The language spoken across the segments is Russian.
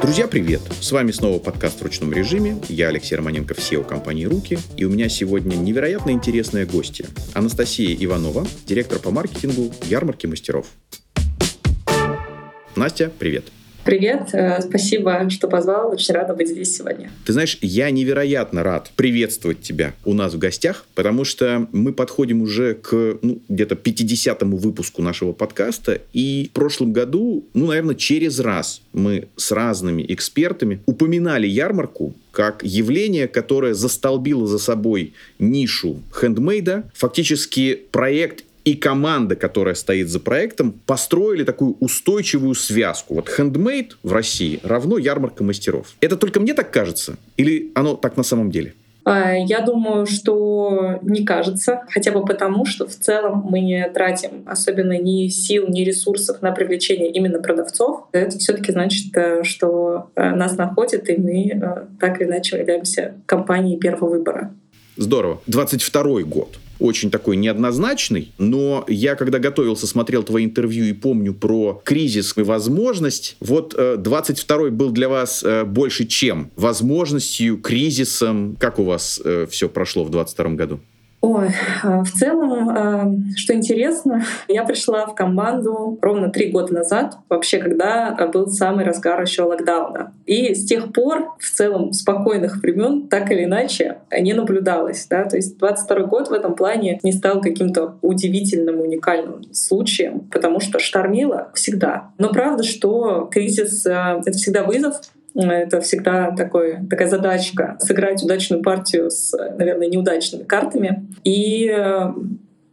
Друзья, привет! С вами снова подкаст в ручном режиме. Я Алексей Романенко, SEO компании «Руки». И у меня сегодня невероятно интересная гостья. Анастасия Иванова, директор по маркетингу ярмарки мастеров. Настя, привет! Привет, э, спасибо, что позвал. Очень рада быть здесь сегодня. Ты знаешь, я невероятно рад приветствовать тебя у нас в гостях, потому что мы подходим уже к ну, где-то 50-му выпуску нашего подкаста, и в прошлом году, ну, наверное, через раз мы с разными экспертами упоминали ярмарку как явление, которое застолбило за собой нишу хендмейда, фактически проект и команда, которая стоит за проектом, построили такую устойчивую связку. Вот handmade в России равно ярмарка мастеров. Это только мне так кажется? Или оно так на самом деле? А, я думаю, что не кажется, хотя бы потому, что в целом мы не тратим особенно ни сил, ни ресурсов на привлечение именно продавцов. Это все таки значит, э, что э, нас находят, и мы э, так или иначе являемся компанией первого выбора. Здорово. 22 год очень такой неоднозначный, но я, когда готовился, смотрел твои интервью и помню про кризис и возможность, вот э, 22-й был для вас э, больше чем? Возможностью, кризисом? Как у вас э, все прошло в 22 году? Ой, а, в целом, а, что интересно, я пришла в команду ровно три года назад, вообще, когда был самый разгар еще локдауна. И с тех пор в целом спокойных времен так или иначе не наблюдалось. Да? То есть 22 год в этом плане не стал каким-то удивительным, уникальным случаем, потому что штормило всегда. Но правда, что кризис а, — это всегда вызов, это всегда такой, такая задачка — сыграть удачную партию с, наверное, неудачными картами. И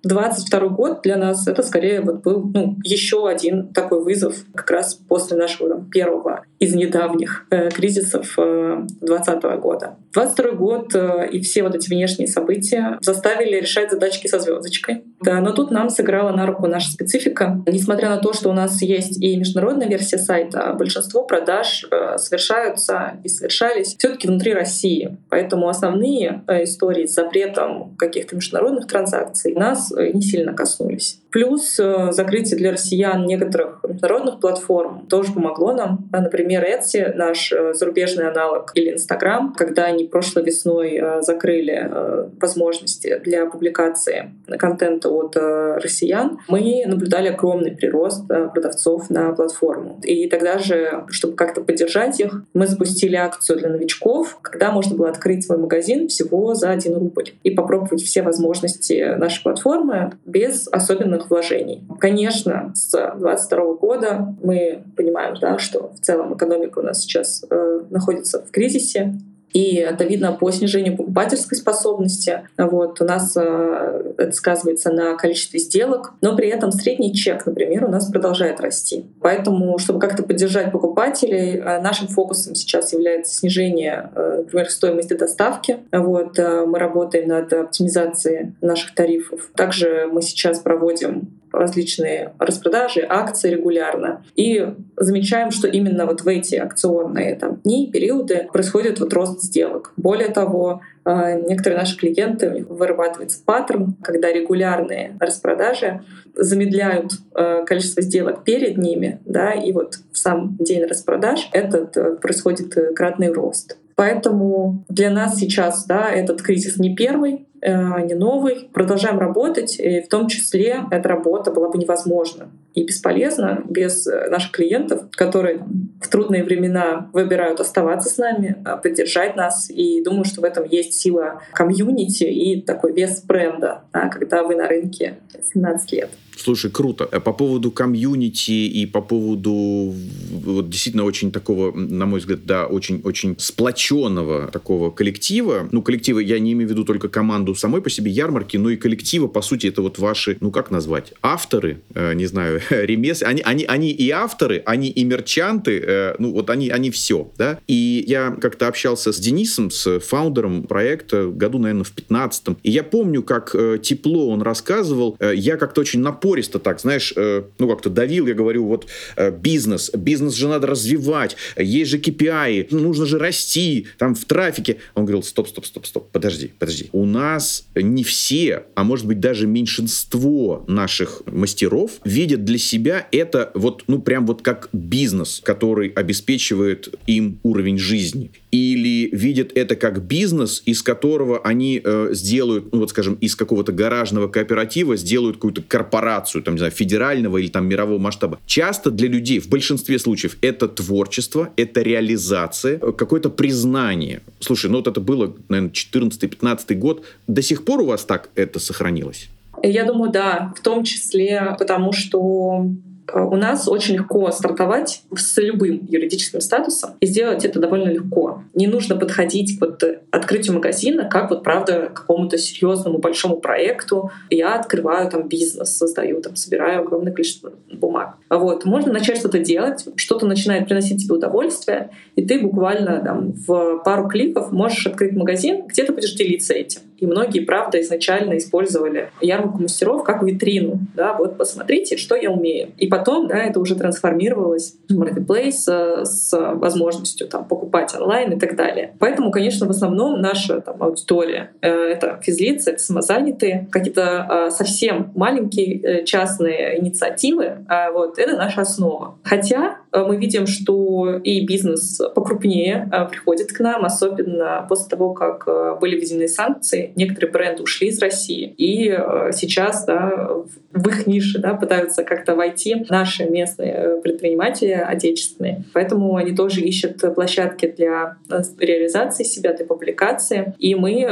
22 год для нас это скорее вот был ну, еще один такой вызов как раз после нашего там, первого из недавних э, кризисов 2020 э, года. 22 год э, и все вот эти внешние события заставили решать задачки со звездочкой. Да, но тут нам сыграла на руку наша специфика. Несмотря на то, что у нас есть и международная версия сайта, большинство продаж э, совершаются и совершались все таки внутри России. Поэтому основные э, истории с запретом каких-то международных транзакций нас не сильно коснулись. Плюс э, закрытие для россиян некоторых международных платформ тоже помогло нам. Например, Etsy, наш э, зарубежный аналог, или Instagram, когда они прошлой весной э, закрыли возможности для публикации контента от россиян, мы наблюдали огромный прирост продавцов на платформу. И тогда же, чтобы как-то поддержать их, мы запустили акцию для новичков, когда можно было открыть свой магазин всего за 1 рубль и попробовать все возможности нашей платформы без особенных огромных вложений. Конечно, с 2022 года мы понимаем, да, что в целом экономика у нас сейчас э, находится в кризисе, и это видно по снижению покупательской способности. Вот, у нас э, это сказывается на количестве сделок, но при этом средний чек, например, у нас продолжает расти. Поэтому, чтобы как-то поддержать покупателей, э, нашим фокусом сейчас является снижение, э, например, стоимости доставки. Вот, мы работаем над оптимизацией наших тарифов. Также мы сейчас проводим различные распродажи, акции регулярно. И замечаем, что именно вот в эти акционные там, дни, периоды происходит вот рост сделок. Более того, э, некоторые наши клиенты, у них вырабатывается паттерн, когда регулярные распродажи замедляют э, количество сделок перед ними, да, и вот в сам день распродаж этот э, происходит кратный рост. Поэтому для нас сейчас да, этот кризис не первый, Э, не новый. Продолжаем работать, и в том числе эта работа была бы невозможна и бесполезна без э, наших клиентов, которые в трудные времена выбирают оставаться с нами, а, поддержать нас. И думаю, что в этом есть сила комьюнити и такой вес бренда, да, когда вы на рынке 17 лет. Слушай, круто. Э, по поводу комьюнити и по поводу вот, действительно очень такого, на мой взгляд, да, очень-очень сплоченного такого коллектива. Ну, коллектива я не имею в виду только команду самой по себе ярмарки, но и коллектива, по сути, это вот ваши, ну, как назвать, авторы, э, не знаю, ремес, они, они, они и авторы, они и мерчанты, э, ну, вот они, они все, да. И я как-то общался с Денисом, с фаундером проекта, году, наверное, в 15-м, и я помню, как э, тепло он рассказывал, э, я как-то очень напористо так, знаешь, э, ну как-то давил, я говорю, вот э, бизнес, бизнес же надо развивать, есть же KPI, ну, нужно же расти, там в трафике. Он говорил, стоп, стоп, стоп, стоп, подожди, подожди. У нас не все, а может быть даже меньшинство наших мастеров видят для для себя это вот, ну, прям вот как бизнес, который обеспечивает им уровень жизни? Или видят это как бизнес, из которого они э, сделают, ну, вот, скажем, из какого-то гаражного кооператива сделают какую-то корпорацию, там, не знаю, федерального или там мирового масштаба. Часто для людей, в большинстве случаев, это творчество, это реализация, э, какое-то признание. Слушай, ну вот это было, наверное, 14-15 год. До сих пор у вас так это сохранилось? Я думаю, да, в том числе потому, что Э, у нас очень легко стартовать с любым юридическим статусом и сделать это довольно легко. Не нужно подходить к вот открытию магазина как вот правда к какому-то серьезному большому проекту. Я открываю там бизнес, создаю, там собираю огромное количество бумаг. Вот. Можно начать что-то делать, что-то начинает приносить тебе удовольствие, и ты буквально там, в пару кликов можешь открыть магазин, где ты будешь делиться этим. И многие, правда, изначально использовали ярмарку мастеров как витрину. Да, вот посмотрите, что я умею. И потом да, это уже трансформировалось в маркетплейс э, с возможностью там, покупать онлайн и так далее. Поэтому, конечно, в основном наша там, аудитория э, — это физлицы, это самозанятые, какие-то э, совсем маленькие частные инициативы. Э, вот, это наша основа. Хотя мы видим, что и бизнес покрупнее э, приходит к нам, особенно после того, как э, были введены санкции, некоторые бренды ушли из России, и э, сейчас да, в их нише да, пытаются как-то войти наши местные э, предприниматели отечественные. Поэтому они тоже ищут площадки для э, реализации себя, для публикации. И мы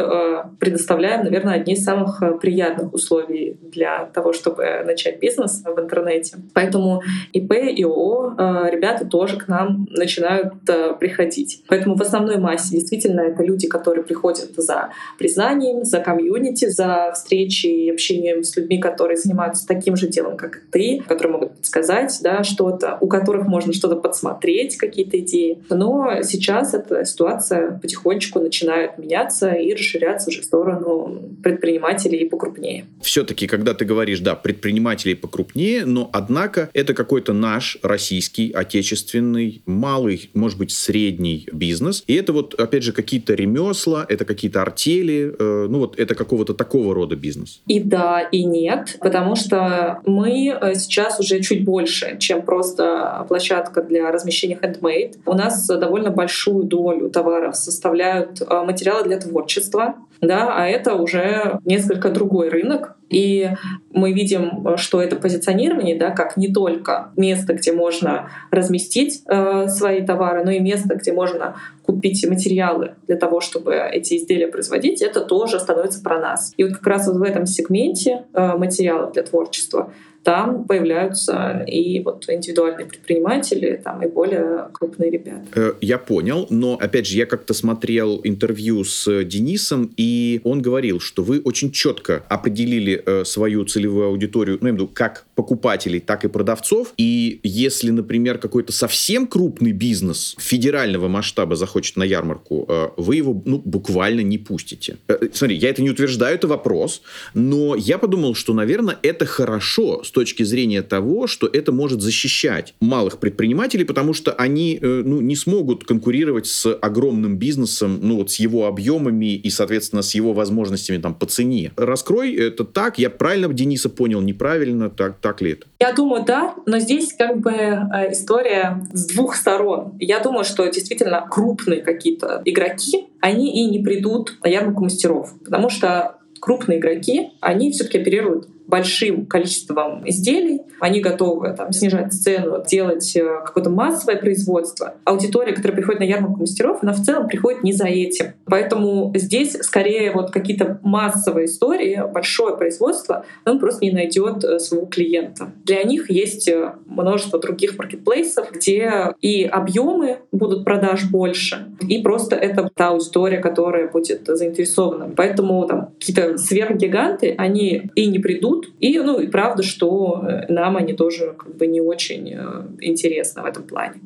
предоставляем, наверное, одни из самых приятных условий для того, чтобы начать бизнес в интернете. Поэтому ИП и ООО ребята тоже к нам начинают приходить. Поэтому в основной массе действительно это люди, которые приходят за признанием, знанием, за комьюнити, за встречи и общением с людьми, которые занимаются таким же делом, как и ты, которые могут подсказать да, что-то, у которых можно что-то подсмотреть, какие-то идеи. Но сейчас эта ситуация потихонечку начинает меняться и расширяться уже в сторону предпринимателей и покрупнее. Все-таки, когда ты говоришь, да, предпринимателей покрупнее, но однако это какой-то наш российский, отечественный, малый, может быть, средний бизнес. И это вот, опять же, какие-то ремесла, это какие-то артели, э, ну вот это какого-то такого рода бизнес? И да, и нет, потому что мы э, сейчас уже чуть больше, чем просто площадка для размещения handmade. У нас довольно большую долю товаров составляют э, материалы для творчества, да, а это уже несколько другой рынок. И мы видим, что это позиционирование, да, как не только место, где можно разместить э, свои товары, но и место, где можно купить материалы для того, чтобы эти изделия производить, это тоже становится про нас. И вот как раз вот в этом сегменте э, материалов для творчества там появляются и вот индивидуальные предприниматели, там и более крупные ребята. Э, я понял, но опять же, я как-то смотрел интервью с Денисом, и он говорил, что вы очень четко определили э, свою целевую аудиторию, ну, я имею в виду, как покупателей, так и продавцов. И если, например, какой-то совсем крупный бизнес федерального масштаба захочет на ярмарку, э, вы его ну, буквально не пустите. Смотри, я это не утверждаю, это вопрос, но я подумал, что, наверное, это хорошо с точки зрения того, что это может защищать малых предпринимателей, потому что они э, ну, не смогут конкурировать с огромным бизнесом, ну вот с его объемами и, соответственно, с его возможностями там по цене. Раскрой это так, я правильно Дениса понял, неправильно, так, так ли это? Я думаю, да, но здесь как бы э, история с двух сторон. Я думаю, что действительно крупные какие-то игроки, они и не придут на ярмарку мастеров, потому что крупные игроки, они все-таки оперируют большим количеством изделий, они готовы там, снижать цену, делать э, какое-то массовое производство. Аудитория, которая приходит на ярмарку мастеров, она в целом приходит не за этим. Поэтому здесь скорее вот какие-то массовые истории, большое производство, он просто не найдет э, своего клиента. Для них есть э, множество других маркетплейсов, где и объемы будут продаж больше, и просто это та аудитория, которая будет заинтересована. Поэтому там какие-то сверхгиганты, они и не придут, идут. И, ну, и правда, что э, нам они тоже как бы не очень э, интересны в этом плане.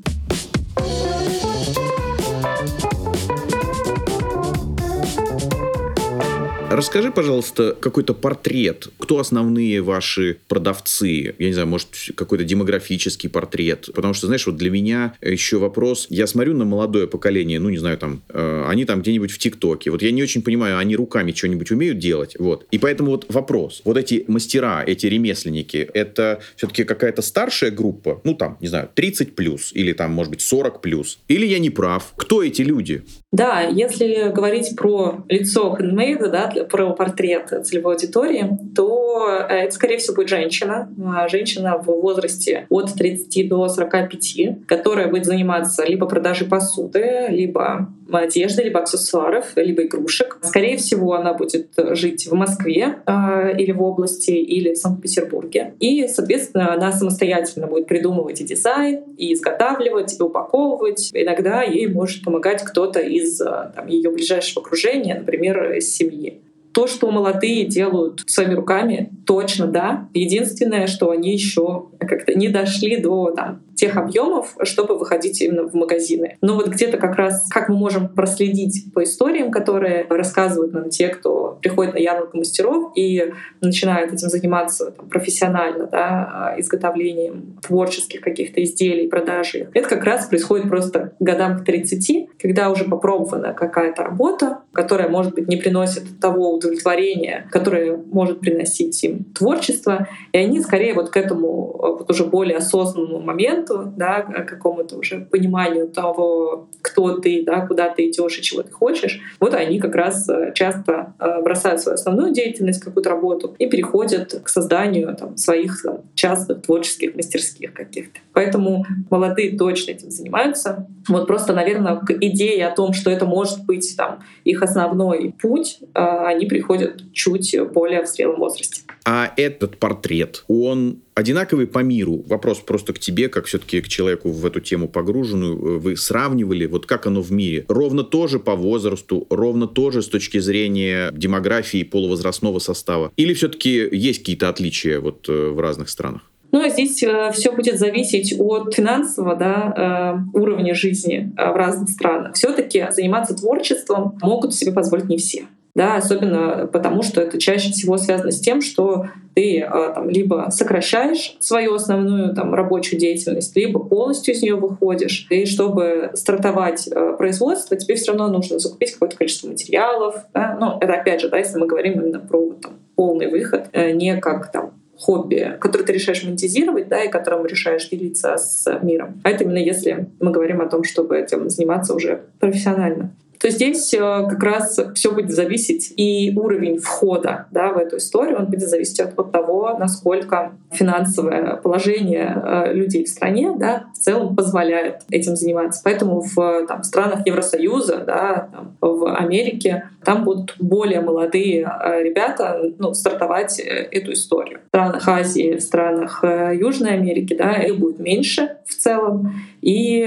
Расскажи, пожалуйста, какой-то портрет. кто основные ваши продавцы? Я не знаю, может, какой-то демографический портрет? Потому что, знаешь, вот для меня еще вопрос, я смотрю на молодое поколение, ну, не знаю, там, э, они там где-нибудь в ТикТоке. Вот я не очень понимаю, они руками что-нибудь умеют делать? Вот. И поэтому вот вопрос. Вот эти мастера, эти ремесленники, это все-таки какая-то старшая группа? Ну, там, не знаю, 30 плюс или там, может быть, 40 плюс? Или я не прав? Кто эти люди? Да, если говорить про лицо хендмейда, да, про портрет целевой аудитории, то э, это, скорее всего, будет женщина. А, женщина в возрасте от 30 до 45, которая будет заниматься либо продажей посуды, либо одежды, либо аксессуаров, либо игрушек. Скорее всего, она будет жить в Москве э, или в области, или в Санкт-Петербурге. И, соответственно, она самостоятельно будет придумывать и дизайн, и изготавливать, и упаковывать. Иногда ей может помогать кто-то из там, ее ближайшего окружения, например, из семьи. То, что молодые делают своими руками, точно да. Единственное, что они еще как-то не дошли до там, тех объемов, чтобы выходить именно в магазины. Но вот где-то как раз, как мы можем проследить по историям, которые рассказывают нам те, кто приходит на ярмарку мастеров и начинает этим заниматься там, профессионально, да, изготовлением творческих каких-то изделий, продажи. Это как раз происходит просто годам к 30, когда уже попробована какая-то работа, которая, может быть, не приносит того удовлетворения, которое может приносить им творчество, и они скорее вот к этому вот уже более осознанному моменту моменту, да, какому-то уже пониманию того, кто ты, да, куда ты идешь и чего ты хочешь, вот они как раз э, часто э, бросают свою основную деятельность, какую-то работу, и переходят к созданию там, своих там, частных творческих мастерских каких-то. Поэтому молодые точно этим занимаются. Вот просто, наверное, к идее о том, что это может быть там, их основной путь, э, они приходят чуть более в зрелом возрасте. А этот портрет, он одинаковый по миру? Вопрос просто к тебе, как все-таки к человеку в эту тему погруженную. Вы сравнивали, вот как оно в мире? Ровно тоже по возрасту, ровно тоже с точки зрения демографии полувозрастного состава? Или все-таки есть какие-то отличия вот э, в разных странах? Ну, здесь э, все будет зависеть от финансового да, э, уровня жизни э, в разных странах. Все-таки заниматься творчеством могут себе позволить не все да, особенно потому, что это чаще всего связано с тем, что ты а, там, либо сокращаешь свою основную там, рабочую деятельность, либо полностью из нее выходишь. И чтобы стартовать э, производство, тебе все равно нужно закупить какое-то количество материалов. Да? Ну, это опять же, да, если мы говорим именно про там, полный выход, э, не как там хобби, которое ты решаешь монетизировать, да, и которым решаешь делиться с миром. А это именно если мы говорим о том, чтобы этим заниматься уже профессионально то здесь э, как раз все будет зависеть и уровень входа да, в эту историю, он будет зависеть от, от того, насколько финансовое положение э, людей в стране да, в целом позволяет этим заниматься. Поэтому в там, странах Евросоюза, да, там, в Америке, там будут более молодые э, ребята ну, стартовать эту историю. В странах Азии, в странах Южной Америки да, их будет меньше в целом, и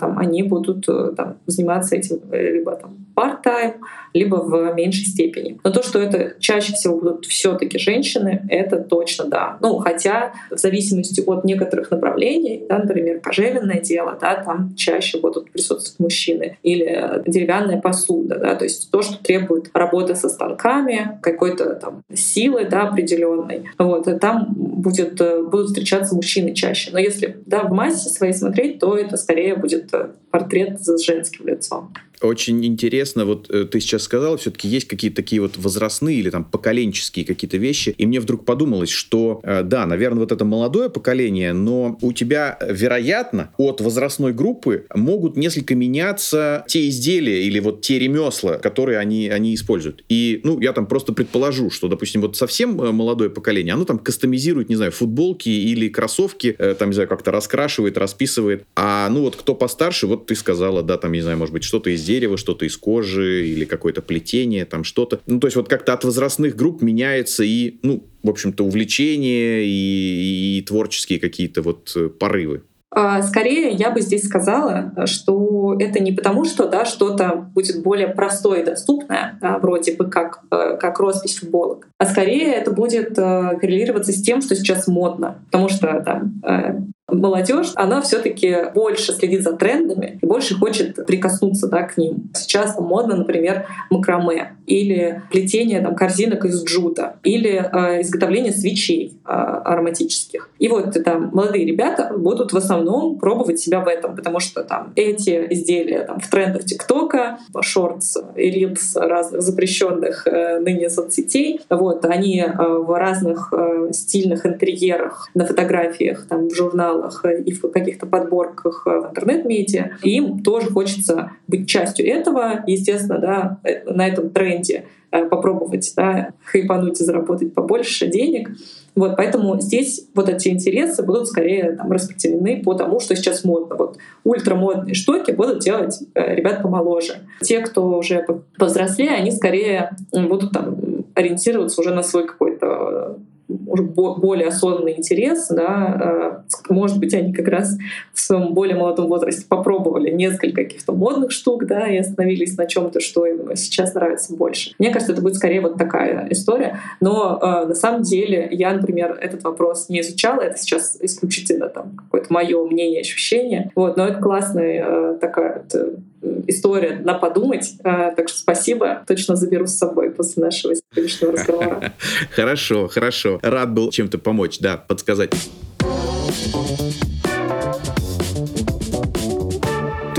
там, они будут там, заниматься этим либо там part-time, либо в меньшей степени. Но то, что это чаще всего будут все-таки женщины, это точно да. Ну, хотя в зависимости от некоторых направлений, да, например, кожевенное дело, да, там чаще будут присутствовать мужчины, или деревянная посуда, да, то есть то, что требует работы со станками, какой-то там силы, да, определенной. Вот, там будет, будут встречаться мужчины чаще. Но если да, в массе своей смотреть, то это скорее будет портрет с женским лицом очень интересно, вот э, ты сейчас сказал, все-таки есть какие-то такие вот возрастные или там поколенческие какие-то вещи, и мне вдруг подумалось, что э, да, наверное, вот это молодое поколение, но у тебя, вероятно, от возрастной группы могут несколько меняться те изделия или вот те ремесла, которые они, они используют. И, ну, я там просто предположу, что, допустим, вот совсем э, молодое поколение, оно там кастомизирует, не знаю, футболки или кроссовки, там, не знаю, как-то раскрашивает, расписывает. А, ну, вот кто постарше, вот ты сказала, да, там, не знаю, может быть, что-то из дерева, что-то из кожи или какое-то плетение, там что-то. Ну, то есть вот как-то от возрастных групп меняется и, ну, в общем-то, увлечения и, и творческие какие-то вот э, порывы. А, скорее, я бы здесь сказала, что это не потому, что да, что-то будет более простое и доступное, да, вроде бы как, э, как роспись футболок, а скорее это будет э, коррелироваться с тем, что сейчас модно. Потому что да, молодежь, она все-таки больше следит за трендами и больше хочет прикоснуться да, к ним. Сейчас модно, например, макраме или плетение там, корзинок из джута или э, изготовление свечей э, ароматических. И вот там молодые ребята будут в основном пробовать себя в этом, потому что там эти изделия там, в трендах ТикТока, шортс и рилс разных запрещенных э, ныне соцсетей, вот, они э, в разных э, стильных интерьерах на фотографиях, там, в журналах э, и в каких-то подборках э, в интернет-медиа. им тоже хочется быть частью этого. Естественно, да, э, на этом тренде попробовать да, хайпануть и заработать побольше денег. Вот, поэтому здесь вот эти интересы будут скорее там, распределены по тому, что сейчас модно. Вот ультрамодные штуки будут делать э, ребят помоложе. Те, кто уже повзрослее, они скорее будут там ориентироваться уже на свой какой-то более осознанный интерес, да, э, может быть, они как раз в своем более молодом возрасте попробовали несколько каких-то модных штук, да, и остановились на чем-то, что им сейчас нравится больше. Мне кажется, это будет скорее вот такая история. Но э, на самом деле я, например, этот вопрос не изучала, это сейчас исключительно там какое-то мое мнение, ощущение. Вот, но это классная э, такая вот, история на подумать. А, так что спасибо. Точно заберу с собой после нашего сегодняшнего разговора. Хорошо, хорошо. Рад был чем-то помочь, да, подсказать.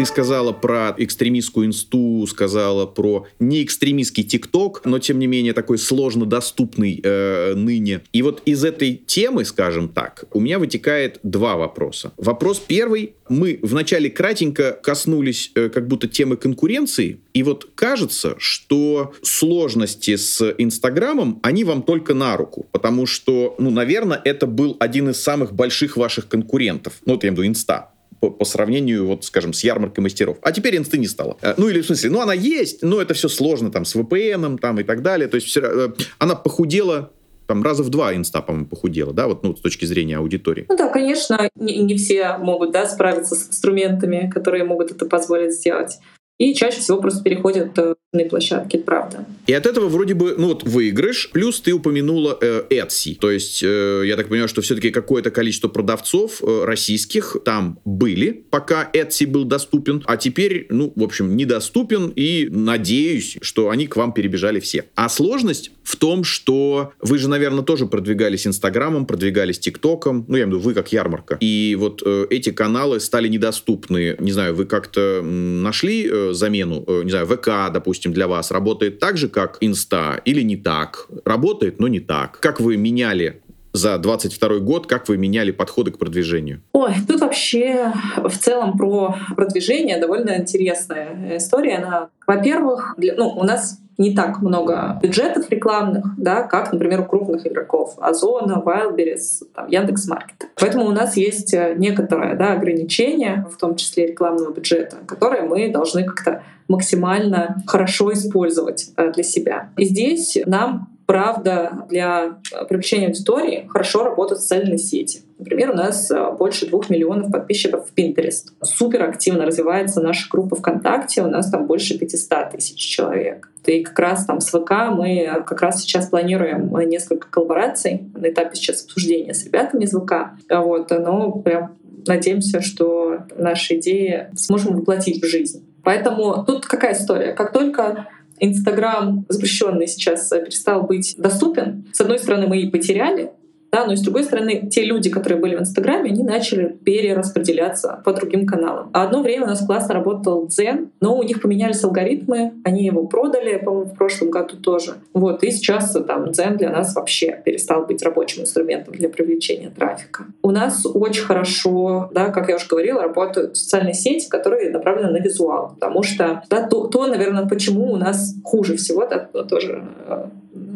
Ты сказала про экстремистскую инсту, сказала про не экстремистский ТикТок, но тем не менее такой сложно доступный э, ныне. И вот из этой темы, скажем так, у меня вытекает два вопроса. Вопрос первый. Мы вначале кратенько коснулись э, как будто темы конкуренции, и вот кажется, что сложности с Инстаграмом, они вам только на руку, потому что, ну, наверное, это был один из самых больших ваших конкурентов. Ну, вот я имею в виду Инста по, по сравнению, вот, скажем, с ярмаркой мастеров. А теперь инсты не стало. Э, ну, или в смысле, ну, она есть, но это все сложно там с VPN там и так далее. То есть все, э, она похудела там раза в два инста, по-моему, похудела, да, вот ну, с точки зрения аудитории. Ну да, конечно, не, не все могут, да, справиться с инструментами, которые могут это позволить сделать и чаще всего просто переходят э, на площадки, правда. И от этого вроде бы, ну вот, выигрыш, плюс ты упомянула э, Etsy. То есть, э, я так понимаю, что все-таки какое-то количество продавцов э, российских там были, пока Etsy был доступен, а теперь, ну, в общем, недоступен, и надеюсь, что они к вам перебежали все. А сложность в том, что вы же, наверное, тоже продвигались Инстаграмом, продвигались ТикТоком, ну, я имею в виду, вы как ярмарка. И вот э, эти каналы стали недоступны. Не знаю, вы как-то нашли э, замену, э, не знаю, ВК, допустим, для вас работает так же, как Инста, или не так? Работает, но не так. Как вы меняли за 22 год, как вы меняли подходы к продвижению? Ой, тут вообще в целом про продвижение довольно интересная история. Она, во-первых, для, ну, у нас не так много бюджетов рекламных, да, как, например, у крупных игроков Озона, Wildberries, там, Яндекс.Маркет. Поэтому у нас есть э, некоторое да, ограничение, в том числе рекламного бюджета, которое мы должны как-то максимально хорошо использовать э, для себя. И здесь нам правда, для привлечения аудитории хорошо работают социальные сети. Например, у нас э, больше двух миллионов подписчиков в Pinterest. Супер активно развивается наша группа ВКонтакте, у нас там больше 500 тысяч человек. И как раз там с ВК мы как раз сейчас планируем несколько коллабораций на этапе сейчас обсуждения с ребятами из ВК. Вот, но прям надеемся, что наши идеи сможем воплотить в жизнь. Поэтому тут какая история? Как только Инстаграм запрещенный сейчас перестал быть доступен, с одной стороны, мы и потеряли да, но с другой стороны, те люди, которые были в Инстаграме, они начали перераспределяться по другим каналам. А одно время у нас классно работал Дзен, но у них поменялись алгоритмы, они его продали, по-моему, в прошлом году тоже. Вот, и сейчас там Дзен для нас вообще перестал быть рабочим инструментом для привлечения трафика. У нас очень хорошо, да, как я уже говорила, работают социальные сети, которые направлены на визуал, потому что да, то, то, наверное, почему у нас хуже всего, да, тоже э,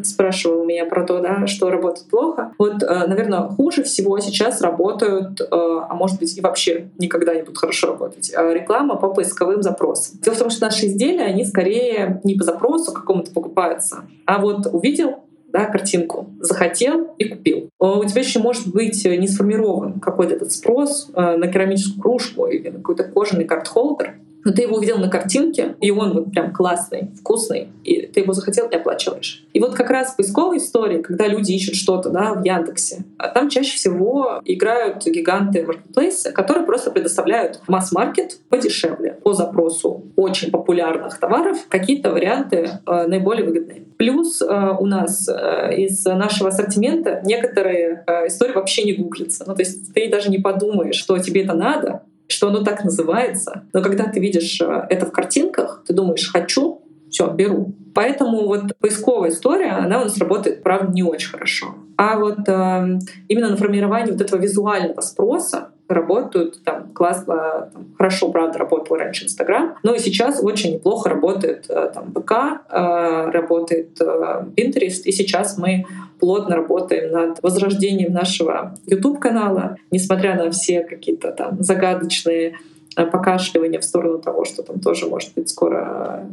спрашивал меня про то, да, что работает плохо. Вот, э, наверное, хуже всего сейчас работают, э, а может быть и вообще никогда не будут хорошо работать, э, реклама по поисковым запросам. Дело в том, что наши изделия, они скорее не по запросу какому-то покупаются, а вот увидел да, картинку, захотел и купил. У тебя еще может быть не сформирован какой-то этот спрос на керамическую кружку или на какой-то кожаный карт-холдер, но ты его увидел на картинке, и он вот прям классный, вкусный, и ты его захотел и оплачиваешь. И вот как раз в поисковой истории, когда люди ищут что-то да, в Яндексе, а там чаще всего играют гиганты маркетплейсы, которые просто предоставляют масс-маркет подешевле по запросу очень популярных товаров какие-то варианты э, наиболее выгодные. Плюс э, у нас э, из нашего ассортимента некоторые э, истории вообще не гуглятся. Ну, то есть ты даже не подумаешь, что тебе это надо, что оно так называется. Но когда ты видишь э, это в картинках, ты думаешь «хочу», все, беру. Поэтому вот поисковая история, она у нас работает, правда, не очень хорошо. А вот э, именно на формировании вот этого визуального спроса работают там классно, там, хорошо, правда, работал раньше Инстаграм, но и сейчас очень неплохо работает э, там ВК, э, работает э, Pinterest, и сейчас мы плотно работаем над возрождением нашего YouTube-канала, несмотря на все какие-то там загадочные покашливание в сторону того, что там тоже, может быть, скоро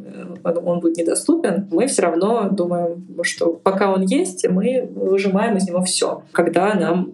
он будет недоступен, мы все равно думаем, что пока он есть, мы выжимаем из него все. Когда нам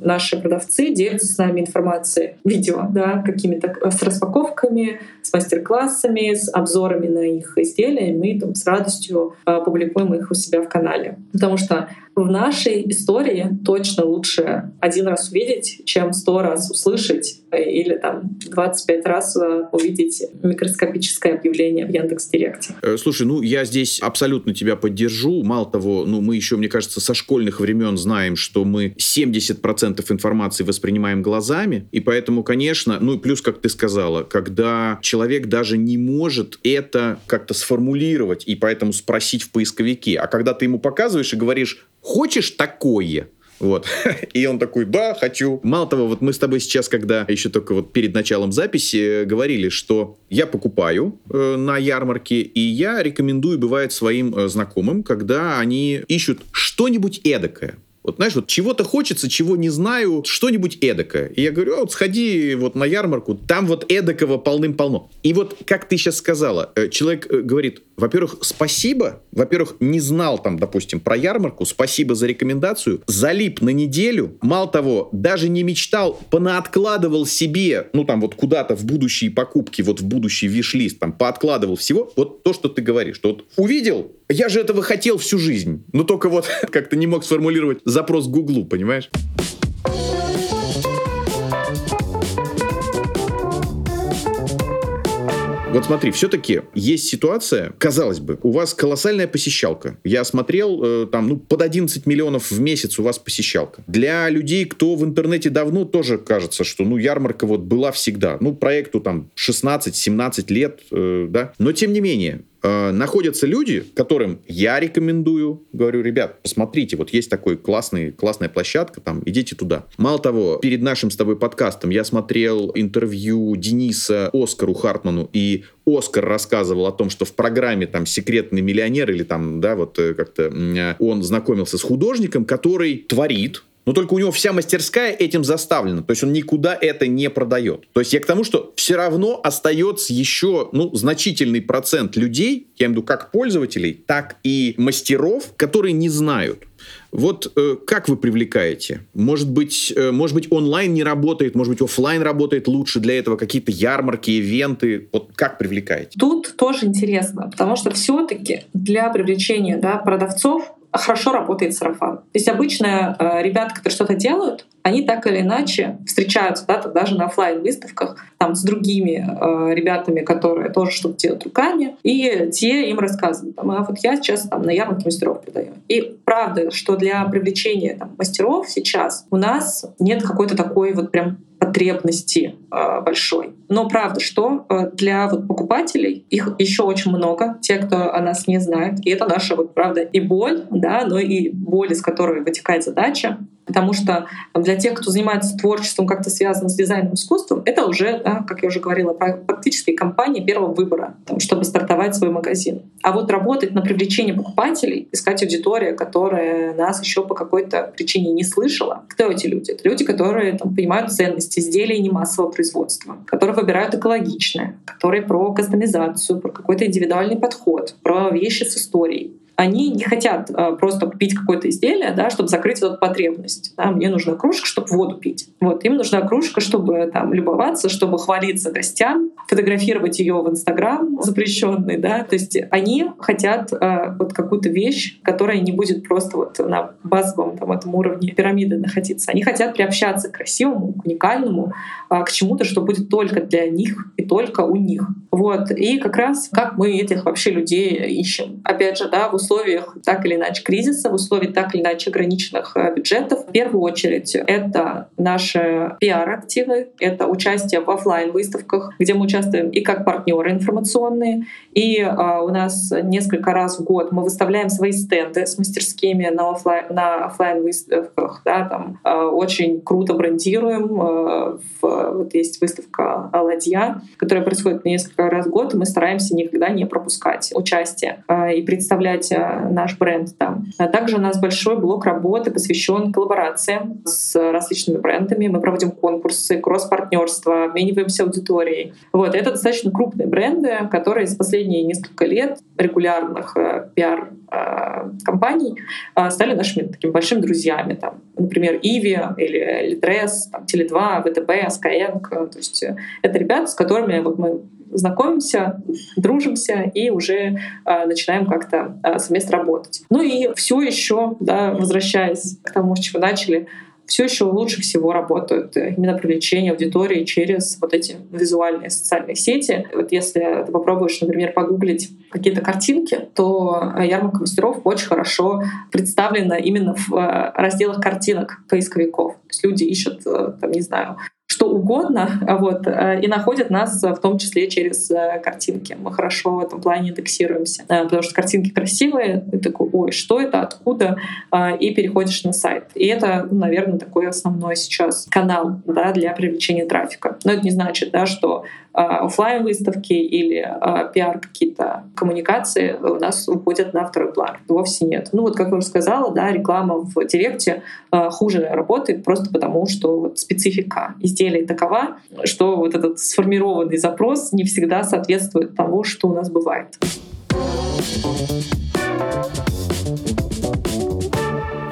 наши продавцы делятся с нами информацией, видео, да, какими-то э, с распаковками, с мастер-классами, с обзорами на их изделия, и мы там с радостью публикуем их у себя в канале. Потому что в нашей истории точно лучше один раз увидеть, чем сто раз услышать э, или там 25 раз э, увидеть микроскопическое объявление в Яндекс Директе. Э, слушай, ну я здесь абсолютно тебя поддержу. Мало того, ну мы еще, мне кажется, со школьных времен знаем, что мы 70% информации воспринимаем глазами, и поэтому, конечно, ну и плюс, как ты сказала, когда человек даже не может это как-то сформулировать и поэтому спросить в поисковике, а когда ты ему показываешь и говоришь, хочешь такое? Вот. И он такой, да, хочу. Мало того, вот мы с тобой сейчас, когда еще только вот перед началом записи говорили, что я покупаю э, на ярмарке, и я рекомендую, бывает, своим э, знакомым, когда они ищут что-нибудь эдакое. Вот знаешь, вот чего-то хочется, чего не знаю, что-нибудь эдакое. И я говорю, «А вот сходи вот на ярмарку, там вот эдакого полным-полно. И вот, как ты сейчас сказала, э, человек э, говорит, во-первых, спасибо, во-первых, не знал там, допустим, про ярмарку, спасибо за рекомендацию, залип на неделю, мало того, даже не мечтал, понаоткладывал себе, ну там вот куда-то в будущие покупки, вот в будущий виш-лист, там пооткладывал всего, вот то, что ты говоришь, что вот увидел, я же этого хотел всю жизнь, но только вот как-то не мог сформулировать запрос Гуглу, понимаешь? Вот смотри, все-таки есть ситуация, казалось бы, у вас колоссальная посещалка. Я смотрел, э, там, ну, под 11 миллионов в месяц у вас посещалка. Для людей, кто в интернете давно, тоже кажется, что, ну, ярмарка вот была всегда. Ну, проекту там 16-17 лет, э, да. Но, тем не менее, э, находятся люди, которым я рекомендую, говорю, ребят, посмотрите, вот есть такой классный, классная площадка, там, идите туда. Мало того, перед нашим с тобой подкастом я смотрел интервью Дениса Оскару Хартману, и Оскар рассказывал о том, что в программе там «Секретный миллионер» или там, да, вот э, как-то э, он знакомился с художником, который творит, но только у него вся мастерская этим заставлена. То есть он никуда это не продает. То есть я к тому, что все равно остается еще ну, значительный процент людей, я имею в виду как пользователей, так и мастеров, которые не знают. Вот э, как вы привлекаете? Может быть, э, может быть, онлайн не работает, может быть, офлайн работает лучше для этого, какие-то ярмарки, ивенты. Вот как привлекаете? Тут тоже интересно, потому что все-таки для привлечения да, продавцов хорошо работает сарафан. То есть обычно э, ребята, которые что-то делают, они так или иначе встречаются да, даже на офлайн выставках там, с другими э, ребятами, которые тоже что-то делают руками, и те им рассказывают, там, а вот я сейчас там, на ярмарке мастеров продаю. И правда, что для привлечения там, мастеров сейчас у нас нет какой-то такой вот прям потребности э, большой. Но правда, что э, для вот покупателей их еще очень много, те, кто о нас не знает, и это наша вот правда и боль, да, но и боль, из которой вытекает задача Потому что для тех, кто занимается творчеством, как-то связано с дизайном, искусством, это уже, да, как я уже говорила, практически компания первого выбора, там, чтобы стартовать свой магазин. А вот работать на привлечение покупателей, искать аудиторию, которая нас еще по какой-то причине не слышала. Кто эти люди? Это люди, которые там, понимают ценности изделий не массового производства, которые выбирают экологичное, которые про кастомизацию, про какой-то индивидуальный подход, про вещи с историей они не хотят э, просто купить какое-то изделие, да, чтобы закрыть эту потребность. Да, мне нужна кружка, чтобы воду пить. Вот, им нужна кружка, чтобы там любоваться, чтобы хвалиться гостям, фотографировать ее в Инстаграм запрещенный, да. То есть они хотят э, вот какую-то вещь, которая не будет просто вот на базовом там, этом уровне пирамиды находиться. Они хотят приобщаться к красивому, к уникальному, э, к чему-то, что будет только для них и только у них. Вот. И как раз как мы этих вообще людей ищем. Опять же, да, в условиях так или иначе кризиса, в условиях так или иначе ограниченных э, бюджетов, в первую очередь это наши пиар-активы, это участие в офлайн выставках где мы участвуем и как партнеры информационные, и а, у нас несколько раз в год мы выставляем свои стенды с мастерскими на офлайн, на офлайн выставках, да, там а, очень круто брендируем. А, в, вот есть выставка «Ладья», которая происходит несколько раз в год, и мы стараемся никогда не пропускать участие а, и представлять наш бренд там. А также у нас большой блок работы посвящен коллаборациям с различными брендами. Мы проводим конкурсы, кросс-партнерство, обмениваемся аудиторией. Вот, это достаточно крупные бренды, которые за последние несколько лет регулярных э, пиар-компаний э, э, стали нашими такими большими друзьями. Там, например, Иви или Литрес, там, Теле2, ВТБ, Skyeng. То есть это ребята, с которыми вот мы знакомимся, дружимся и уже э, начинаем как-то э, совместно работать. Ну и все еще, да, возвращаясь к тому, с чего начали, все еще лучше всего работают именно привлечение аудитории через вот эти визуальные социальные сети. Вот если ты попробуешь, например, погуглить какие-то картинки, то ярмарка мастеров очень хорошо представлена именно в э, разделах картинок поисковиков. То есть люди ищут, э, там, не знаю, что угодно, вот, э, и находят нас в том числе через э, картинки. Мы хорошо в этом плане индексируемся, э, потому что картинки красивые, ты такой, ой, что это, откуда, и переходишь на сайт. И это, ну, наверное, такой основной сейчас канал да, для привлечения трафика. Но это не значит, да, что а, офлайн выставки или а, пиар какие-то коммуникации у нас уходят на второй план. Вовсе нет. Ну вот, как я уже сказала, да, реклама в Директе а, хуже работает просто потому, что вот специфика изделия такова, что вот этот сформированный запрос не всегда соответствует тому, что у нас бывает.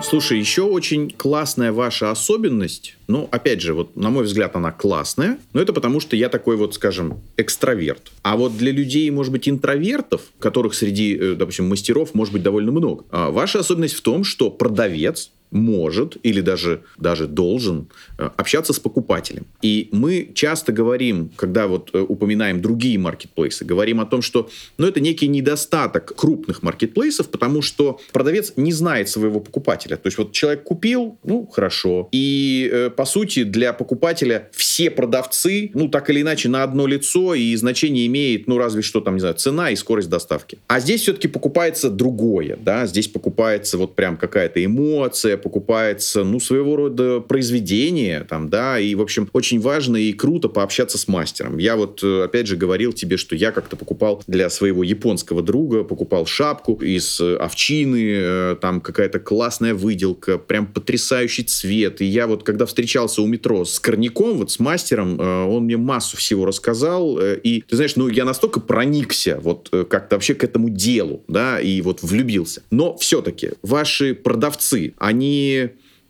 Слушай, еще очень классная ваша особенность. Ну, опять же, вот на мой взгляд, она классная, но это потому, что я такой вот, скажем, экстраверт. А вот для людей, может быть, интровертов, которых среди, э, допустим, мастеров может быть довольно много, а ваша особенность в том, что продавец может или даже, даже должен э, общаться с покупателем. И мы часто говорим, когда вот э, упоминаем другие маркетплейсы, говорим о том, что ну, это некий недостаток крупных маркетплейсов, потому что продавец не знает своего покупателя. То есть вот человек купил, ну, хорошо. И, э, по сути, для покупателя все продавцы, ну, так или иначе, на одно лицо, и значение имеет, ну, разве что там, не знаю, цена и скорость доставки. А здесь все-таки покупается другое, да, здесь покупается вот прям какая-то эмоция, покупается, ну, своего рода произведение, там, да, и, в общем, очень важно и круто пообщаться с мастером. Я вот, э, опять же, говорил тебе, что я как-то покупал для своего японского друга, покупал шапку из э, овчины, э, там какая-то классная выделка, прям потрясающий цвет. И я вот, когда встречался у метро с Корняком, вот с мастером, он мне массу всего рассказал, и, ты знаешь, ну, я настолько проникся вот как-то вообще к этому делу, да, и вот влюбился. Но все-таки ваши продавцы, они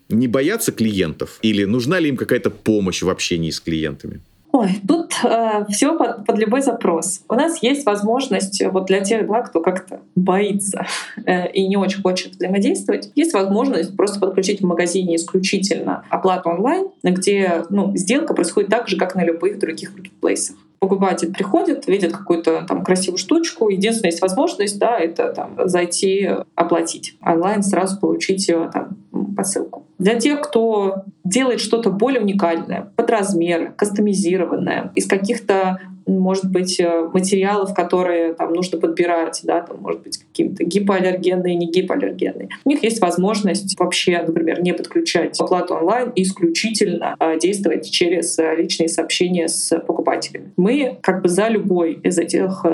не боятся клиентов? Или нужна ли им какая-то помощь в общении с клиентами? Ой, тут э, все под, под любой запрос. У нас есть возможность вот для тех, да, кто как-то боится э, и не очень хочет взаимодействовать, есть возможность просто подключить в магазине исключительно оплату онлайн, где ну, сделка происходит так же, как на любых других маркетплейсах покупатель приходит, видит какую-то там красивую штучку, единственная есть возможность, да, это там зайти оплатить онлайн, сразу получить ее там. Для тех, кто делает что-то более уникальное, под размер, кастомизированное, из каких-то может быть, э, материалов, которые там нужно подбирать, да, там, может быть, какие-то гипоаллергенные, не гипоаллергенные. У них есть возможность вообще, например, не подключать оплату онлайн и исключительно э, действовать через э, личные сообщения с покупателями. Мы как бы за любой из этих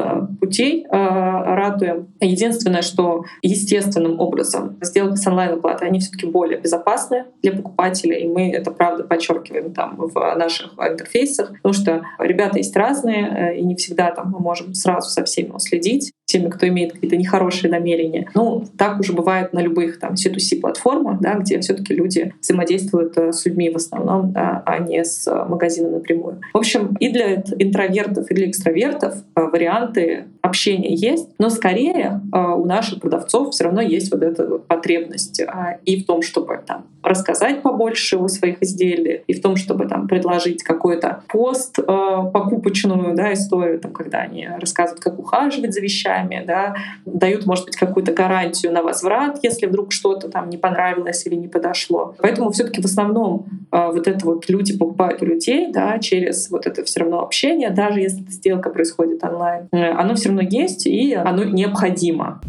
путей ратуем. Единственное, что естественным образом сделки с онлайн-оплатой, они все таки более безопасны для покупателя, и мы это правда подчеркиваем там в наших интерфейсах, потому что ребята есть разные, и не всегда там мы можем сразу со всеми уследить теми, кто имеет какие-то нехорошие намерения. Ну, так уже бывает на любых там C2C платформах, да, где все таки люди взаимодействуют э, с людьми в основном, да, а не с э, магазином напрямую. В общем, и для интровертов, и для экстравертов э, варианты общения есть, но скорее у наших продавцов все равно есть вот эта вот потребность и в том, чтобы там рассказать побольше о своих изделиях, и в том, чтобы там предложить какой-то пост покупочную да, историю, там, когда они рассказывают, как ухаживать за вещами, да, дают, может быть, какую-то гарантию на возврат, если вдруг что-то там не понравилось или не подошло. Поэтому все таки в основном э, вот это вот люди покупают у людей, да, через вот это все равно общение, даже если сделка происходит онлайн, э, оно все равно есть и оно необходимо.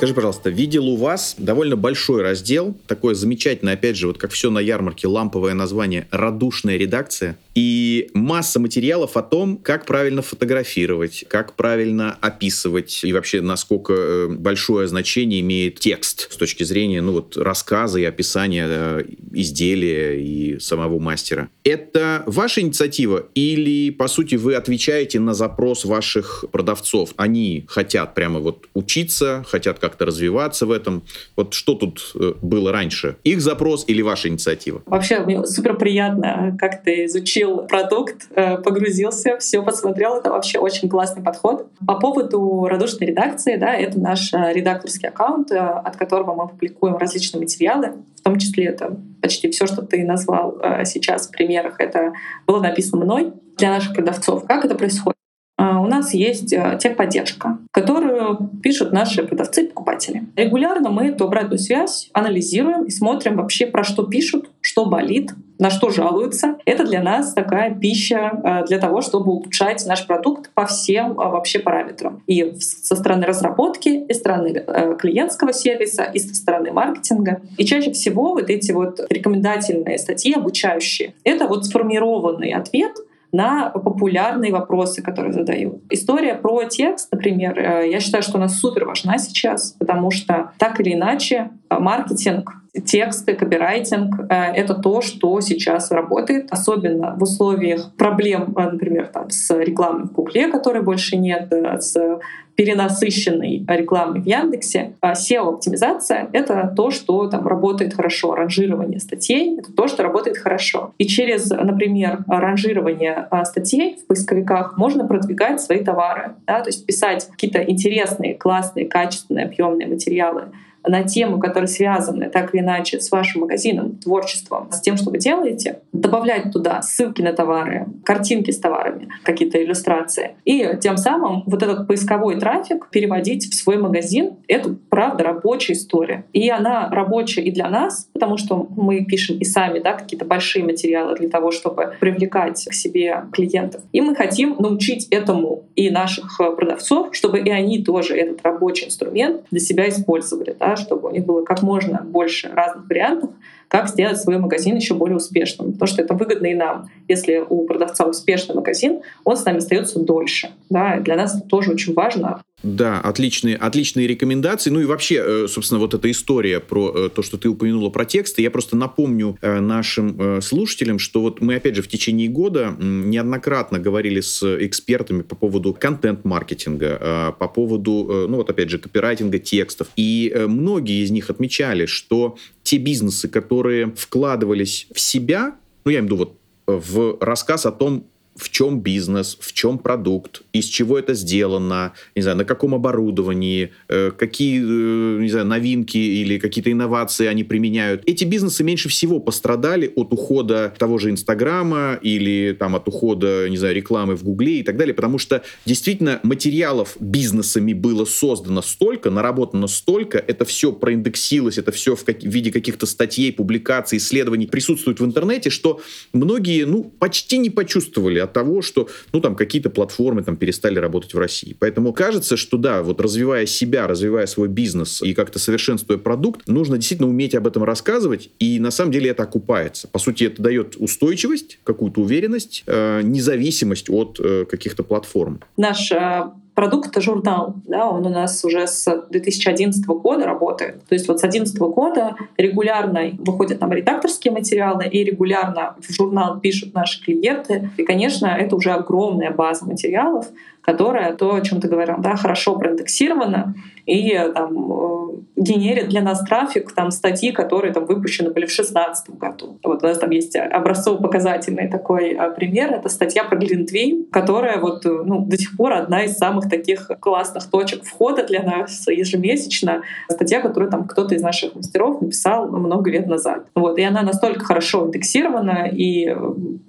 Скажи, пожалуйста, видел у вас довольно большой раздел, такое замечательное, опять же, вот как все на ярмарке, ламповое название «Радушная редакция» и масса материалов о том, как правильно фотографировать, как правильно описывать и вообще насколько э, большое значение имеет текст с точки зрения ну, вот, рассказа и описания э, изделия и самого мастера. Это ваша инициатива или, по сути, вы отвечаете на запрос ваших продавцов? Они хотят прямо вот учиться, хотят как-то развиваться в этом. Вот что тут э, было раньше? Их запрос или ваша инициатива? Вообще, мне супер приятно, как ты изучил продукт, э, погрузился, все посмотрел. Это вообще очень классный подход. По поводу радушной редакции, да, это наш э, редакторский аккаунт, от которого мы публикуем различные материалы, в том числе это почти все, что ты назвал сейчас в примерах, это было написано мной для наших продавцов. Как это происходит? У нас есть техподдержка, которую пишут наши продавцы и покупатели. Регулярно мы эту обратную связь анализируем и смотрим вообще, про что пишут, что болит, на что жалуются. Это для нас такая пища э, для того, чтобы улучшать наш продукт по всем э, вообще параметрам. И со стороны разработки, и со стороны э, клиентского сервиса, и со стороны маркетинга. И чаще всего вот эти вот рекомендательные статьи обучающие — это вот сформированный ответ на популярные вопросы, которые задают. История про текст, например, я считаю, что она супер важна сейчас, потому что так или иначе маркетинг тексты, копирайтинг — это то, что сейчас работает, особенно в условиях проблем, э, например, там, с рекламой в Гугле, которой больше нет, э, с перенасыщенной рекламой в Яндексе. А SEO-оптимизация — это то, что там работает хорошо. Ранжирование статей — это то, что работает хорошо. И через, например, ранжирование а, статей в поисковиках можно продвигать свои товары. Да? То есть писать какие-то интересные, классные, качественные, объемные материалы на тему, которые связаны так или иначе с вашим магазином, творчеством, с тем, что вы делаете, добавлять туда ссылки на товары, картинки с товарами, какие-то иллюстрации. И тем самым вот этот поисковой трафик переводить в свой магазин — это, правда, рабочая история. И она рабочая и для нас, потому что мы пишем и сами да, какие-то большие материалы для того, чтобы привлекать к себе клиентов. И мы хотим научить этому и наших продавцов, чтобы и они тоже этот рабочий инструмент для себя использовали. Да, чтобы у них было как можно больше разных вариантов, как сделать свой магазин еще более успешным. Потому что это выгодно и нам. Если у продавца успешный магазин, он с нами остается дольше. Да, и для нас это тоже очень важно. Да, отличные, отличные рекомендации. Ну и вообще, э, собственно, вот эта история про э, то, что ты упомянула про тексты. Я просто напомню э, нашим слушателям, что вот мы, опять же, в течение года неоднократно говорили с экспертами по поводу контент-маркетинга, по поводу, ну вот опять же, копирайтинга текстов. И многие из них отмечали, что те бизнесы, которые вкладывались в себя, ну я имею в виду вот в рассказ о том, в чем бизнес, в чем продукт, из чего это сделано, не знаю, на каком оборудовании, э, какие, э, не знаю, новинки или какие-то инновации они применяют. Эти бизнесы меньше всего пострадали от ухода того же Инстаграма или там от ухода, не знаю, рекламы в Гугле и так далее, потому что действительно материалов бизнесами было создано столько, наработано столько, это все проиндексилось, это все в, как, в виде каких-то статей, публикаций, исследований присутствует в интернете, что многие, ну, почти не почувствовали от того, что, ну, там, какие-то платформы там перестали работать в России. Поэтому кажется, что да, вот развивая себя, развивая свой бизнес и как-то совершенствуя продукт, нужно действительно уметь об этом рассказывать, и на самом деле это окупается. По сути, это дает устойчивость, какую-то уверенность, э, независимость от э, каких-то платформ. Наш э, продукт — это журнал. Да, он у нас уже с 2011 года работает. То есть вот с 2011 года регулярно выходят там редакторские материалы, и регулярно в журнал пишут наши клиенты. И, конечно, это уже огромная база материалов, которая, то, о чем ты говорил, да, хорошо проиндексирована и там, э, генерит для нас трафик, там статьи, которые там выпущены были в 2016 году. Вот у нас там есть образцово-показательный такой э, пример. Это статья про Глинтвейн, которая вот э, ну, до сих пор одна из самых таких классных точек входа для нас ежемесячно. Статья, которую там кто-то из наших мастеров написал много лет назад. Вот. И она настолько хорошо индексирована, и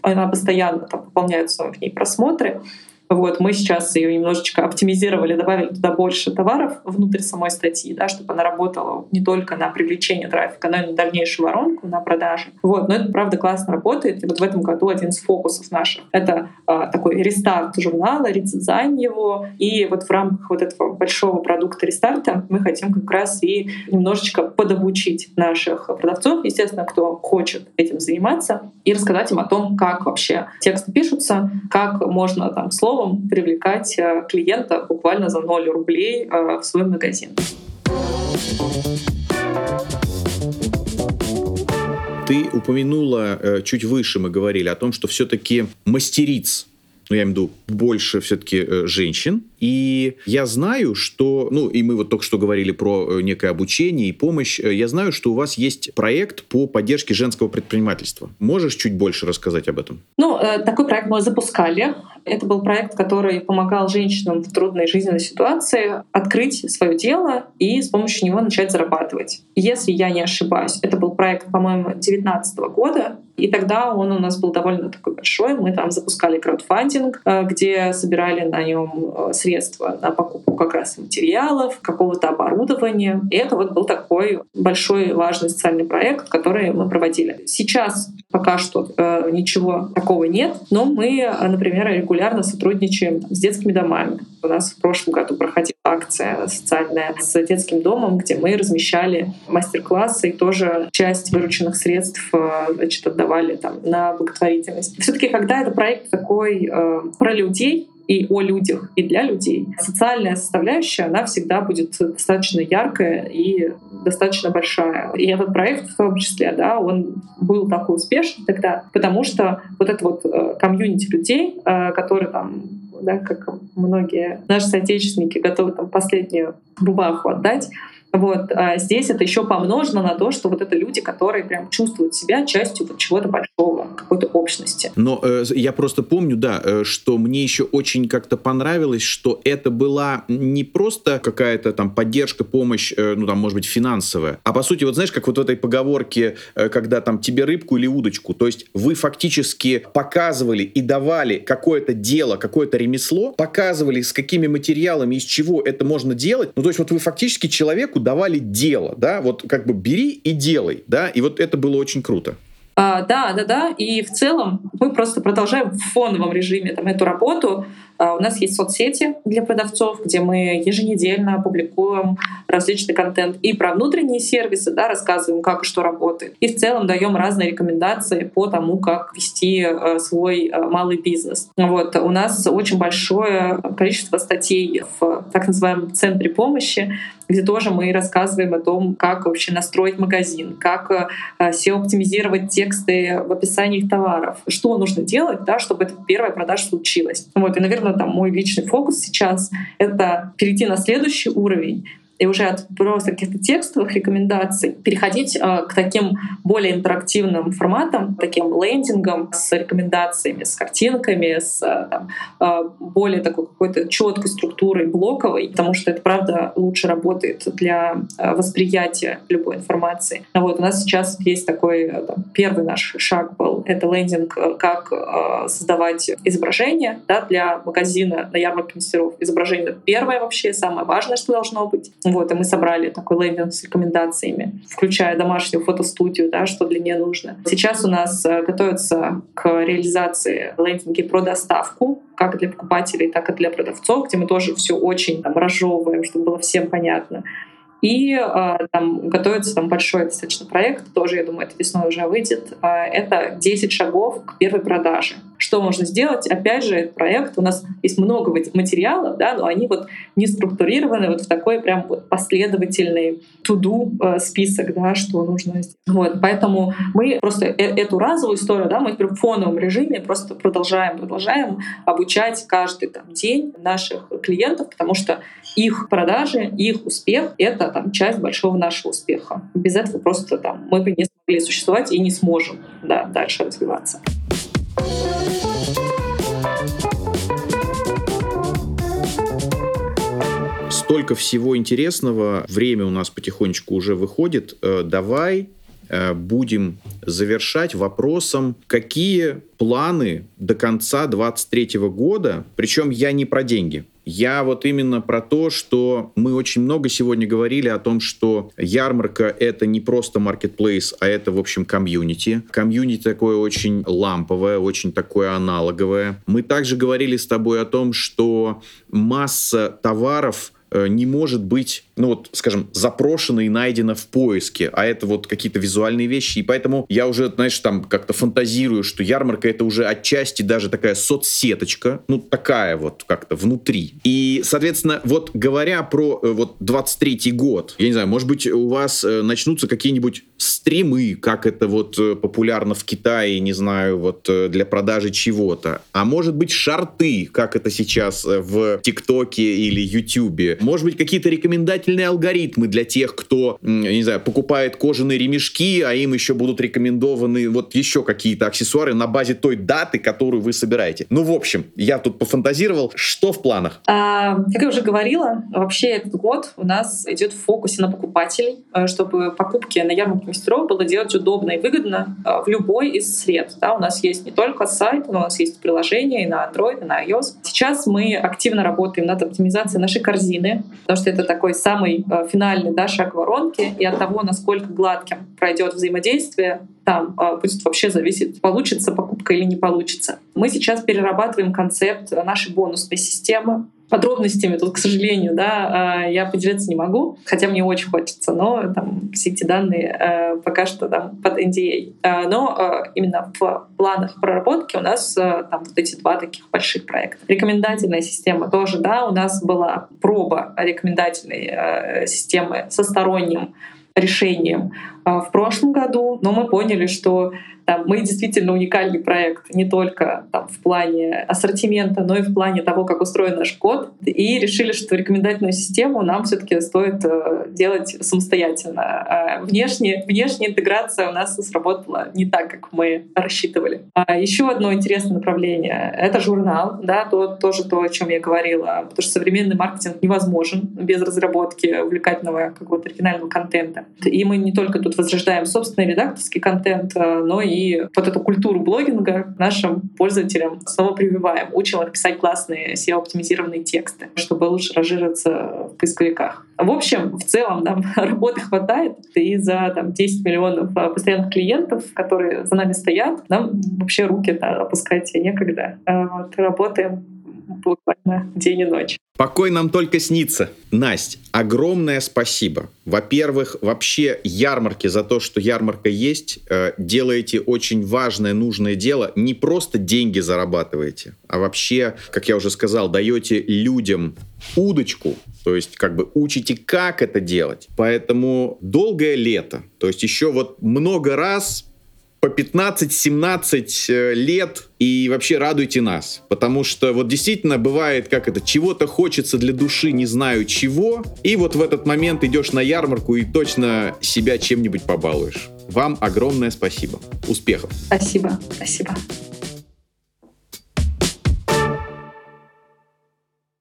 она постоянно там, пополняются в ней просмотры, вот, мы сейчас ее немножечко оптимизировали, добавили туда больше товаров внутрь самой статьи, да, чтобы она работала не только на привлечение трафика, но и на дальнейшую воронку, на продажи. Вот, но это, правда, классно работает. И вот в этом году один из фокусов наших — это а, такой рестарт журнала, редизайн его. И вот в рамках вот этого большого продукта рестарта мы хотим как раз и немножечко подобучить наших продавцов, естественно, кто хочет этим заниматься, и рассказать им о том, как вообще тексты пишутся, как можно там слово словом привлекать э, клиента буквально за 0 рублей э, в свой магазин. Ты упомянула э, чуть выше, мы говорили о том, что все-таки мастериц ну, я имею в виду больше все-таки женщин, и я знаю, что, ну, и мы вот только что говорили про э, некое обучение и помощь. Э, я знаю, что у вас есть проект по поддержке женского предпринимательства. Можешь чуть больше рассказать об этом? Ну, э, такой проект мы запускали. Это был проект, который помогал женщинам в трудной жизненной ситуации открыть свое дело и с помощью него начать зарабатывать. Если я не ошибаюсь, это был проект, по-моему, 2019 года, и тогда он у нас был довольно такой большой. Мы там запускали краудфандинг, где собирали на нем средства средства на покупку как раз материалов, какого-то оборудования. И это вот был такой большой важный социальный проект, который мы проводили. Сейчас пока что э, ничего такого нет, но мы, например, регулярно сотрудничаем с детскими домами. У нас в прошлом году проходила акция социальная с детским домом, где мы размещали мастер-классы и тоже часть вырученных средств э, значит, отдавали там, на благотворительность. Все-таки, когда это проект такой э, про людей, и о людях, и для людей. Социальная составляющая, она всегда будет достаточно яркая и достаточно большая. И этот проект в том числе, да, он был такой успешный тогда, потому что вот это вот э, комьюнити людей, э, которые там да, как многие наши соотечественники готовы там последнюю бумагу отдать, вот а здесь это еще помножено на то, что вот это люди, которые прям чувствуют себя частью вот чего-то большого, какой-то общности. Но э, я просто помню, да, э, что мне еще очень как-то понравилось, что это была не просто какая-то там поддержка, помощь, э, ну там, может быть, финансовая, а по сути, вот знаешь, как вот в этой поговорке, э, когда там тебе рыбку или удочку, то есть вы фактически показывали и давали какое-то дело, какое-то ремесло, показывали, с какими материалами, из чего это можно делать. Ну, то есть вот вы фактически человеку давали дело, да, вот как бы бери и делай, да, и вот это было очень круто. А, да, да, да. И в целом мы просто продолжаем в фоновом режиме там, эту работу. А, у нас есть соцсети для продавцов, где мы еженедельно публикуем различный контент и про внутренние сервисы, да, рассказываем, как и что работает. И в целом даем разные рекомендации по тому, как вести э, свой э, малый бизнес. Вот. У нас очень большое количество статей в так называемом центре помощи, где тоже мы рассказываем о том, как вообще настроить магазин, как э, SEO-оптимизировать тексты в описании товаров, что нужно делать, да, чтобы эта первая продажа случилась. Вот. И, наверное, там мой личный фокус сейчас — это перейти на следующий уровень и уже от просто каких-то текстовых рекомендаций переходить э, к таким более интерактивным форматам, таким лендингам с рекомендациями, с картинками, с э, там, э, более такой какой-то четкой структурой блоковой, потому что это правда лучше работает для восприятия любой информации. Вот у нас сейчас есть такой там, первый наш шаг был, это лендинг, как создавать изображение да, для магазина на ярмарке мастеров. Изображение — первое вообще, самое важное, что должно быть. Вот, и мы собрали такой лендинг с рекомендациями, включая домашнюю фотостудию, да, что для нее нужно. Сейчас у нас э, готовится к реализации лендинги про доставку, как для покупателей, так и для продавцов, где мы тоже все очень там, разжевываем, чтобы было всем понятно. И э, там готовится там большой достаточно проект, тоже, я думаю, это весной уже выйдет. Э, это 10 шагов к первой продаже. Что можно сделать? Опять же, этот проект, у нас есть много материалов, да, но они вот не структурированы вот в такой прям вот последовательный туду э, список, да, что нужно сделать. Вот, поэтому мы просто э эту разовую историю, да, мы в фоновом режиме просто продолжаем, продолжаем обучать каждый там, день наших клиентов, потому что их продажи, их успех — это там, часть большого нашего успеха. Без этого просто там, мы бы не смогли существовать и не сможем да, дальше развиваться. Столько всего интересного. Время у нас потихонечку уже выходит. Э, давай э, будем завершать вопросом, какие планы до конца 2023 года, причем я не про деньги, я вот именно про то, что мы очень много сегодня говорили о том, что ярмарка — это не просто маркетплейс, а это, в общем, комьюнити. Комьюнити такое очень ламповое, очень такое аналоговое. Мы также говорили с тобой о том, что масса товаров не может быть ну вот, скажем, запрошено и найдено в поиске, а это вот какие-то визуальные вещи, и поэтому я уже, знаешь, там как-то фантазирую, что ярмарка это уже отчасти даже такая соцсеточка, ну такая вот как-то внутри. И, соответственно, вот говоря про э, вот 23-й год, я не знаю, может быть, у вас э, начнутся какие-нибудь стримы, как это вот э, популярно в Китае, не знаю, вот для продажи чего-то, а может быть шарты, как это сейчас в ТикТоке или Ютубе, может быть какие-то рекомендательные алгоритмы для тех, кто, я не знаю, покупает кожаные ремешки, а им еще будут рекомендованы вот еще какие-то аксессуары на базе той даты, которую вы собираете. Ну, в общем, я тут пофантазировал. Что в планах? А, как я уже говорила, вообще этот год у нас идет в фокусе на покупателей, э, чтобы покупки на ярмарке мастеров было делать удобно и выгодно э, в любой из сред. Да, у нас есть не только сайт, но у нас есть приложение и на Android, и на iOS. Сейчас мы активно работаем над оптимизацией нашей корзины, потому что это такой самый э, финальный да, шаг воронки, и от того, насколько гладким пройдет взаимодействие, там э, будет вообще зависеть, получится покупка или не получится. Мы сейчас перерабатываем концепт нашей бонусной системы, подробностями тут, к сожалению, да, э, я поделиться не могу, хотя мне очень хочется, но там все эти данные э, пока что там под NDA. А. Э, но именно в планах проработки у нас там вот эти два таких больших проекта. Рекомендательная система тоже, да, у нас была проба рекомендательной системы со сторонним решением в прошлом году, но мы поняли, что там, мы действительно уникальный проект не только там, в плане ассортимента, но и в плане того, как устроен наш код. И решили, что рекомендательную систему нам все таки стоит э, делать самостоятельно. А внешне, внешняя интеграция у нас сработала не так, как мы рассчитывали. А еще одно интересное направление — это журнал, да, то, тоже то, о чем я говорила, потому что современный маркетинг невозможен без разработки увлекательного какого-то оригинального контента. И мы не только тут возрождаем собственный редакторский контент, э, но и вот эту культуру блогинга нашим пользователям снова прививаем. Учим их писать классные SEO-оптимизированные тексты, чтобы лучше разжириться в поисковиках. В общем, в целом нам работы хватает, и за там, 10 миллионов а, постоянных клиентов, которые за нами стоят, нам вообще руки опускать некогда. А вот, работаем буквально день и ночь. Покой нам только снится. Настя, огромное спасибо. Во-первых, вообще ярмарки за то, что ярмарка есть, э, делаете очень важное, нужное дело. Не просто деньги зарабатываете, а вообще, как я уже сказал, даете людям удочку, то есть как бы учите, как это делать. Поэтому долгое лето, то есть еще вот много раз по 15-17 э, лет и вообще радуйте нас. Потому что вот действительно бывает, как это, чего-то хочется для души, не знаю чего, и вот в этот момент идешь на ярмарку и точно себя чем-нибудь побалуешь. Вам огромное спасибо. Успехов. Спасибо. Спасибо.